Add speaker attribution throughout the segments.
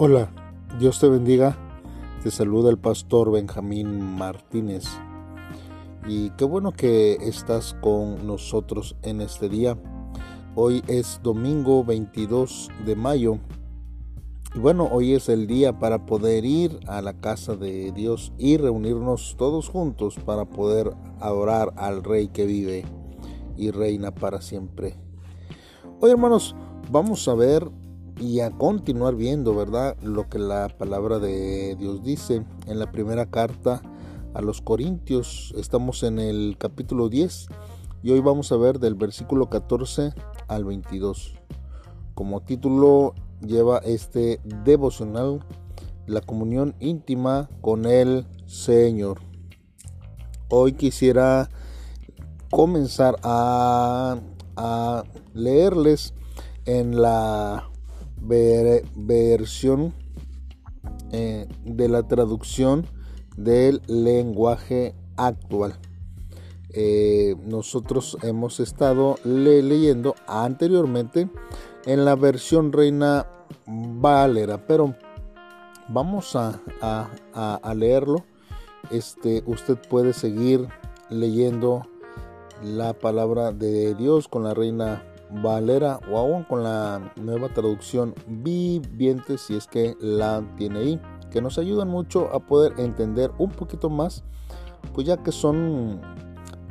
Speaker 1: Hola, Dios te bendiga. Te saluda el pastor Benjamín Martínez. Y qué bueno que estás con nosotros en este día. Hoy es domingo 22 de mayo. Y bueno, hoy es el día para poder ir a la casa de Dios y reunirnos todos juntos para poder adorar al Rey que vive y reina para siempre. Hoy hermanos, vamos a ver y a continuar viendo, ¿verdad? Lo que la palabra de Dios dice en la primera carta a los Corintios. Estamos en el capítulo 10 y hoy vamos a ver del versículo 14 al 22. Como título lleva este devocional, la comunión íntima con el Señor. Hoy quisiera comenzar a, a leerles en la versión eh, de la traducción del lenguaje actual. Eh, nosotros hemos estado leyendo anteriormente en la versión Reina Valera, pero vamos a, a leerlo. Este, usted puede seguir leyendo la palabra de Dios con la Reina Valera o aún con la nueva traducción viviente si es que la tiene ahí que nos ayudan mucho a poder entender un poquito más pues ya que son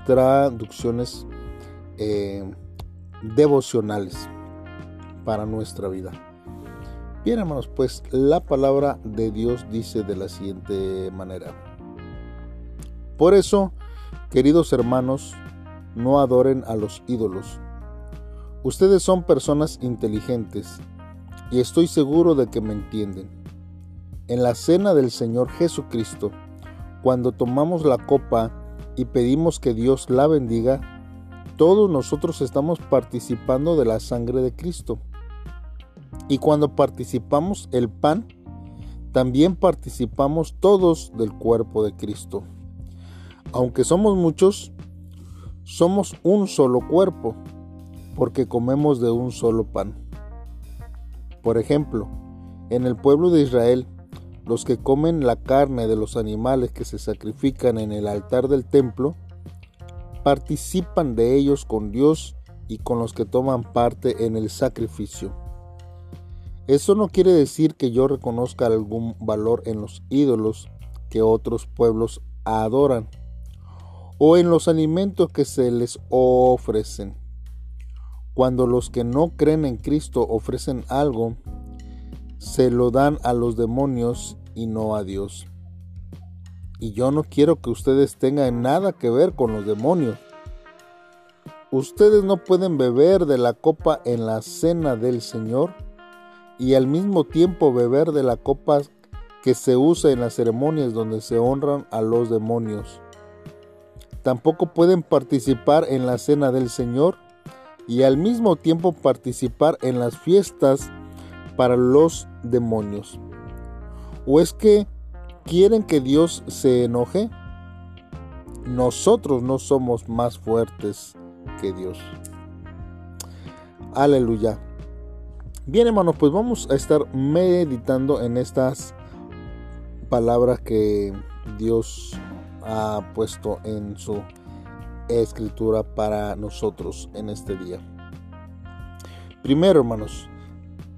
Speaker 1: traducciones eh, devocionales para nuestra vida. Bien hermanos pues la palabra de Dios dice de la siguiente manera. Por eso queridos hermanos no adoren a los ídolos Ustedes son personas inteligentes y estoy seguro de que me entienden. En la cena del Señor Jesucristo, cuando tomamos la copa y pedimos que Dios la bendiga, todos nosotros estamos participando de la sangre de Cristo. Y cuando participamos el pan, también participamos todos del cuerpo de Cristo. Aunque somos muchos, somos un solo cuerpo porque comemos de un solo pan. Por ejemplo, en el pueblo de Israel, los que comen la carne de los animales que se sacrifican en el altar del templo, participan de ellos con Dios y con los que toman parte en el sacrificio. Eso no quiere decir que yo reconozca algún valor en los ídolos que otros pueblos adoran o en los alimentos que se les ofrecen. Cuando los que no creen en Cristo ofrecen algo, se lo dan a los demonios y no a Dios. Y yo no quiero que ustedes tengan nada que ver con los demonios. Ustedes no pueden beber de la copa en la cena del Señor y al mismo tiempo beber de la copa que se usa en las ceremonias donde se honran a los demonios. Tampoco pueden participar en la cena del Señor y al mismo tiempo participar en las fiestas para los demonios? ¿O es que quieren que Dios se enoje? Nosotros no somos más fuertes que Dios. Aleluya. Bien hermanos, pues vamos a estar meditando en estas palabras que Dios ha puesto en su escritura para nosotros en este día. Primero, hermanos,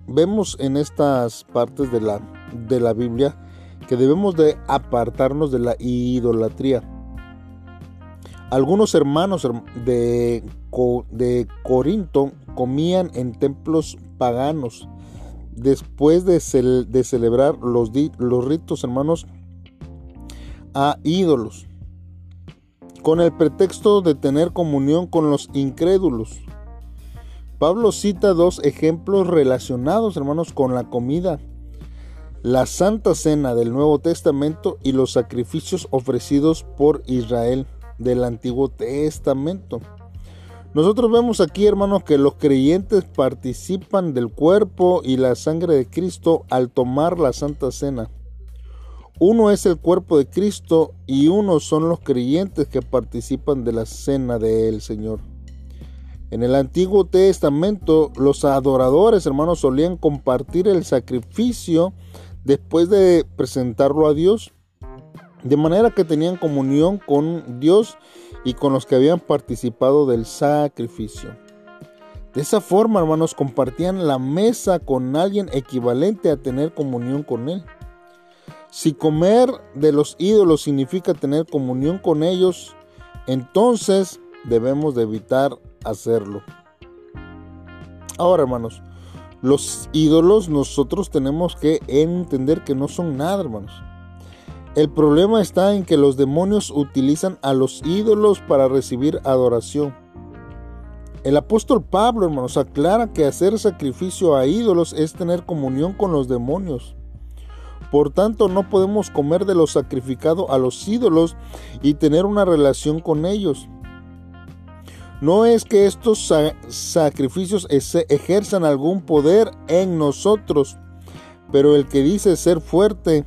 Speaker 1: vemos en estas partes de la, de la Biblia que debemos de apartarnos de la idolatría. Algunos hermanos de, de Corinto comían en templos paganos después de, celebrar los ritos, hermanos, a ídolos con el pretexto de tener comunión con los incrédulos. Pablo cita dos ejemplos relacionados, hermanos, con la comida, la Santa Cena del Nuevo Testamento y los sacrificios ofrecidos por Israel del Antiguo Testamento. Nosotros vemos aquí, hermanos, que los creyentes participan del cuerpo y la sangre de Cristo al tomar la Santa Cena. Uno es el cuerpo de Cristo y uno son los creyentes que participan de la cena del Señor. En el Antiguo Testamento los adoradores, hermanos, solían compartir el sacrificio después de presentarlo a Dios. De manera que tenían comunión con Dios y con los que habían participado del sacrificio. De esa forma, hermanos, compartían la mesa con alguien equivalente a tener comunión con Él. Si comer de los ídolos significa tener comunión con ellos, entonces debemos de evitar hacerlo. Ahora, hermanos, los ídolos nosotros tenemos que entender que no son nada, hermanos. El problema está en que los demonios utilizan a los ídolos para recibir adoración. El apóstol Pablo, hermanos, aclara que hacer sacrificio a ídolos es tener comunión con los demonios. Por tanto, no podemos comer de lo sacrificado a los ídolos y tener una relación con ellos. No es que estos sacrificios ejerzan algún poder en nosotros, pero el que dice ser fuerte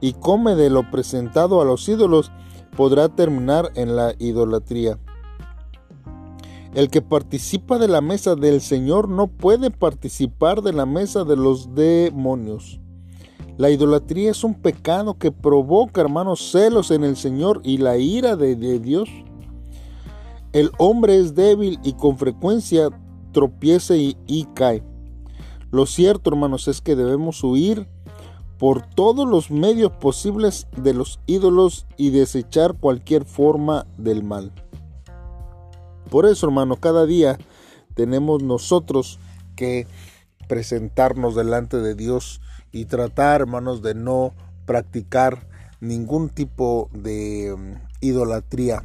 Speaker 1: y come de lo presentado a los ídolos, podrá terminar en la idolatría. El que participa de la mesa del Señor no puede participar de la mesa de los demonios. La idolatría es un pecado que provoca, hermanos, celos en el Señor y la ira de, Dios. El hombre es débil y con frecuencia tropieza y, y cae. Lo cierto, hermanos, es que debemos huir por todos los medios posibles de los ídolos y desechar cualquier forma del mal. Por eso, hermano, cada día tenemos nosotros que presentarnos delante de Dios y tratar, hermanos, de no practicar ningún tipo de mm, idolatría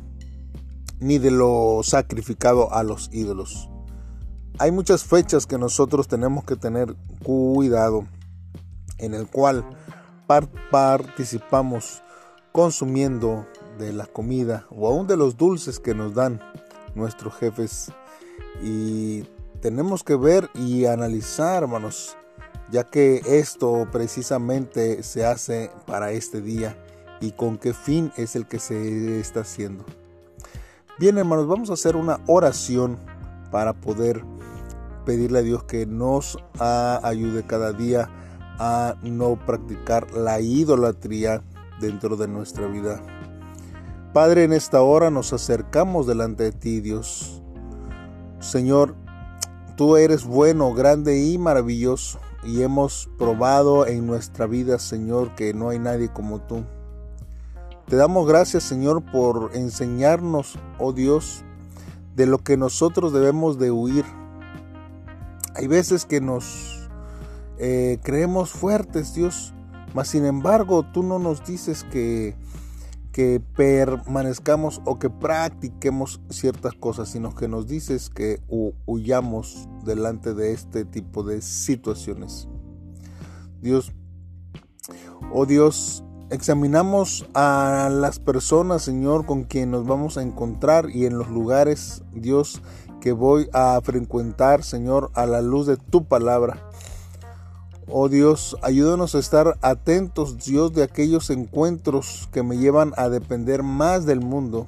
Speaker 1: ni de lo sacrificado a los ídolos. Hay muchas fechas que nosotros tenemos que tener cuidado en el cual participamos consumiendo de la comida o aún de los dulces que nos dan nuestros jefes y tenemos que ver y analizar hermanos ya que esto precisamente se hace para este día y con qué fin es el que se está haciendo. Bien hermanos, vamos a hacer una oración para poder pedirle a Dios que nos ayude cada día a no practicar la idolatría dentro de nuestra vida. Padre, en esta hora nos acercamos delante de ti, Dios. Señor, tú eres bueno, grande y maravilloso, y hemos probado en nuestra vida, Señor, que no hay nadie como tú. Te damos gracias, Señor, por enseñarnos, oh Dios, de lo que nosotros debemos de huir. Hay veces que nos eh, creemos fuertes, Dios, mas sin embargo tú no nos dices que, que permanezcamos o que practiquemos ciertas cosas, sino que nos dices que huyamos delante de este tipo de situaciones. Dios, oh Dios, examinamos a las personas, Señor, con quien nos vamos a encontrar y en los lugares, Dios, que voy a frecuentar, Señor, a la luz de tu palabra. Oh Dios, ayúdanos a estar atentos, Dios, de aquellos encuentros que me llevan a depender más del mundo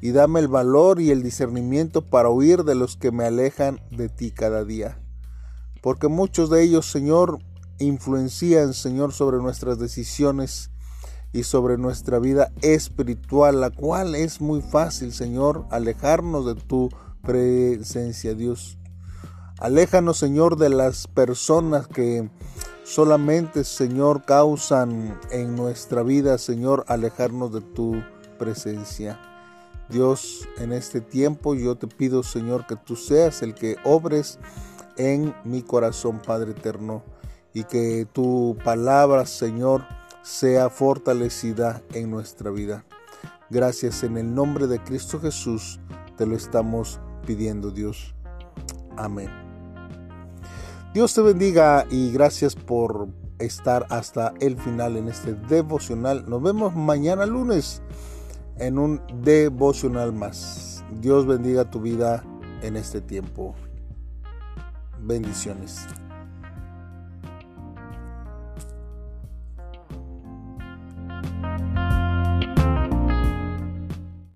Speaker 1: y dame el valor y el discernimiento para huir de los que me alejan de ti cada día. Porque muchos de ellos, Señor, influencian, Señor, sobre nuestras decisiones y sobre nuestra vida espiritual, la cual es muy fácil, Señor, alejarnos de tu presencia, Dios. Aléjanos, Señor, de las personas que solamente, Señor, causan en nuestra vida, Señor, alejarnos de tu presencia. Dios, en este tiempo yo te pido, Señor, que tú seas el que obres en mi corazón, Padre eterno, y que tu palabra, Señor, sea fortalecida en nuestra vida. Gracias en el nombre de Cristo Jesús, te lo estamos pidiendo, Dios. Amén. Dios te bendiga y gracias por estar hasta el final en este devocional. Nos vemos mañana lunes en un devocional más. Dios bendiga tu vida en este tiempo. Bendiciones.